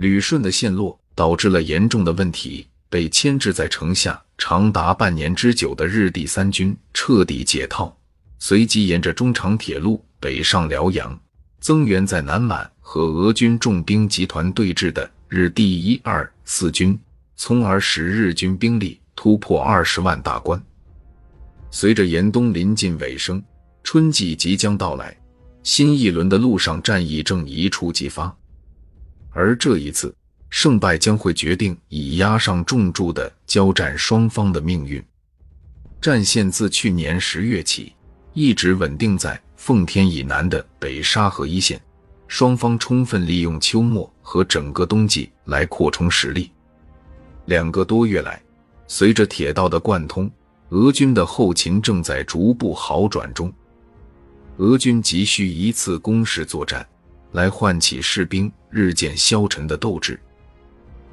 旅顺的陷落导致了严重的问题，被牵制在城下长达半年之久的日第三军彻底解套，随即沿着中长铁路北上辽阳，增援在南满和俄军重兵集团对峙的日第一、二、四军，从而使日军兵力突破二十万大关。随着严冬临近尾声，春季即将到来，新一轮的陆上战役正一触即发。而这一次胜败将会决定已压上重注的交战双方的命运。战线自去年十月起一直稳定在奉天以南的北沙河一线，双方充分利用秋末和整个冬季来扩充实力。两个多月来，随着铁道的贯通，俄军的后勤正在逐步好转中。俄军急需一次攻势作战。来唤起士兵日渐消沉的斗志，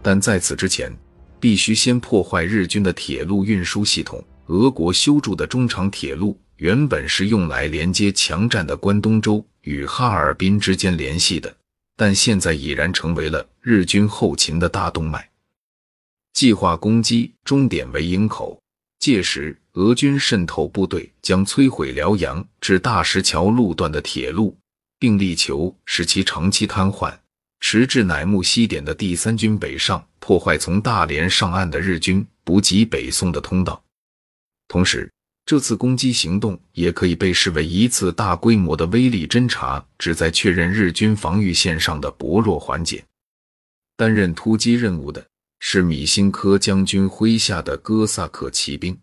但在此之前，必须先破坏日军的铁路运输系统。俄国修筑的中长铁路原本是用来连接强占的关东州与哈尔滨之间联系的，但现在已然成为了日军后勤的大动脉。计划攻击终点为营口，届时俄军渗透部队将摧毁辽阳至大石桥路段的铁路。并力求使其长期瘫痪，迟至乃木西点的第三军北上，破坏从大连上岸的日军补给北宋的通道。同时，这次攻击行动也可以被视为一次大规模的威力侦察，旨在确认日军防御线上的薄弱环节。担任突击任务的是米辛科将军麾下的哥萨克骑兵。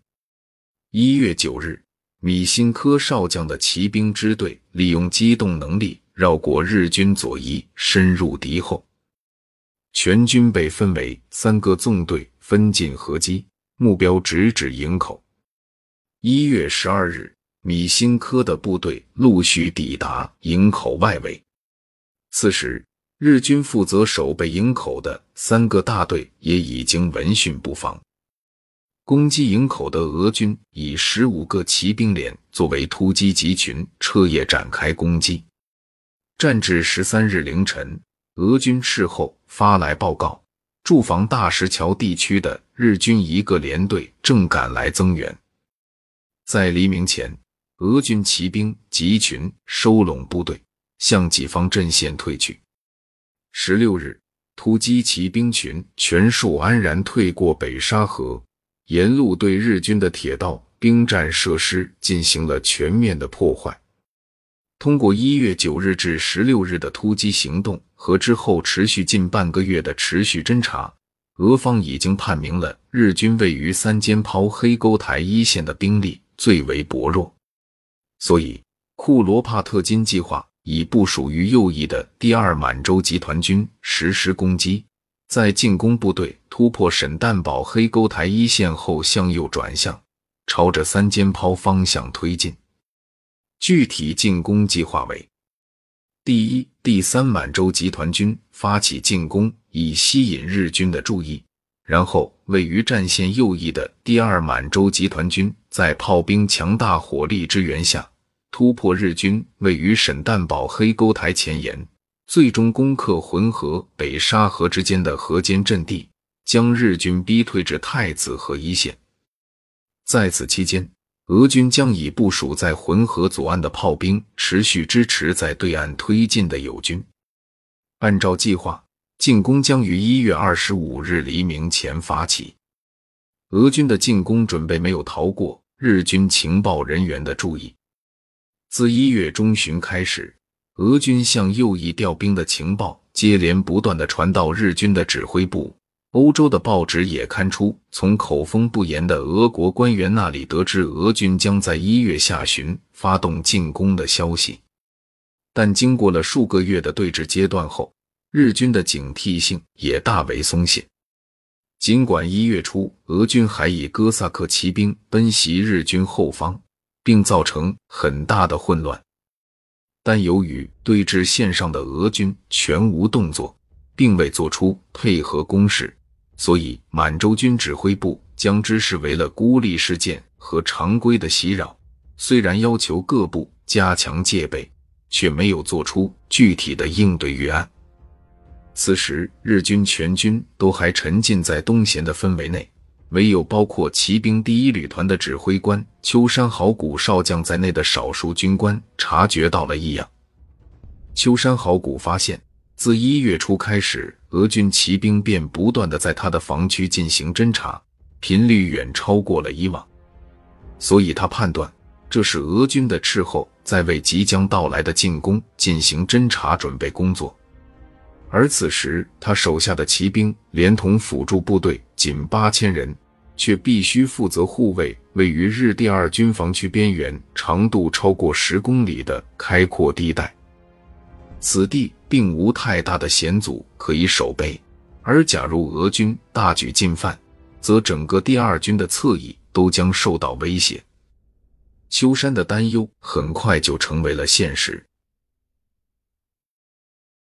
一月九日。米辛科少将的骑兵支队利用机动能力绕过日军左翼，深入敌后。全军被分为三个纵队，分进合击，目标直指营口。一月十二日，米辛科的部队陆续抵达营口外围。此时，日军负责守备营口的三个大队也已经闻讯布防。攻击营口的俄军以十五个骑兵连作为突击集群，彻夜展开攻击。战至十三日凌晨，俄军事后发来报告，驻防大石桥地区的日军一个连队正赶来增援。在黎明前，俄军骑兵集群收拢部队，向己方阵线退去。十六日，突击骑兵群全数安然退过北沙河。沿路对日军的铁道、兵站设施进行了全面的破坏。通过一月九日至十六日的突击行动和之后持续近半个月的持续侦查，俄方已经判明了日军位于三间抛黑沟台一线的兵力最为薄弱，所以库罗帕特金计划以部署于右翼的第二满洲集团军实施攻击。在进攻部队突破沈旦堡黑沟台一线后，向右转向，朝着三间抛方向推进。具体进攻计划为：第一、第三满洲集团军发起进攻，以吸引日军的注意；然后，位于战线右翼的第二满洲集团军在炮兵强大火力支援下，突破日军位于沈旦堡黑沟台前沿。最终攻克浑河、北沙河之间的河间阵地，将日军逼退至太子河一线。在此期间，俄军将以部署在浑河左岸的炮兵持续支持在对岸推进的友军。按照计划，进攻将于一月二十五日黎明前发起。俄军的进攻准备没有逃过日军情报人员的注意。自一月中旬开始。俄军向右翼调兵的情报接连不断的传到日军的指挥部，欧洲的报纸也刊出从口风不严的俄国官员那里得知俄军将在一月下旬发动进攻的消息。但经过了数个月的对峙阶段后，日军的警惕性也大为松懈。尽管一月初俄军还以哥萨克骑兵奔袭日军后方，并造成很大的混乱。但由于对峙线上的俄军全无动作，并未做出配合攻势，所以满洲军指挥部将之视为了孤立事件和常规的袭扰。虽然要求各部加强戒备，却没有做出具体的应对预案。此时日军全军都还沉浸在东咸的氛围内，唯有包括骑兵第一旅团的指挥官秋山好古少将在内的少数军官察觉到了异样。秋山好古发现，自一月初开始，俄军骑兵便不断的在他的防区进行侦察，频率远超过了以往，所以他判断这是俄军的斥候在为即将到来的进攻进行侦察准备工作。而此时，他手下的骑兵连同辅助部队仅八千人，却必须负责护卫位于日第二军防区边缘、长度超过十公里的开阔地带。此地并无太大的险阻可以守备，而假如俄军大举进犯，则整个第二军的侧翼都将受到威胁。秋山的担忧很快就成为了现实。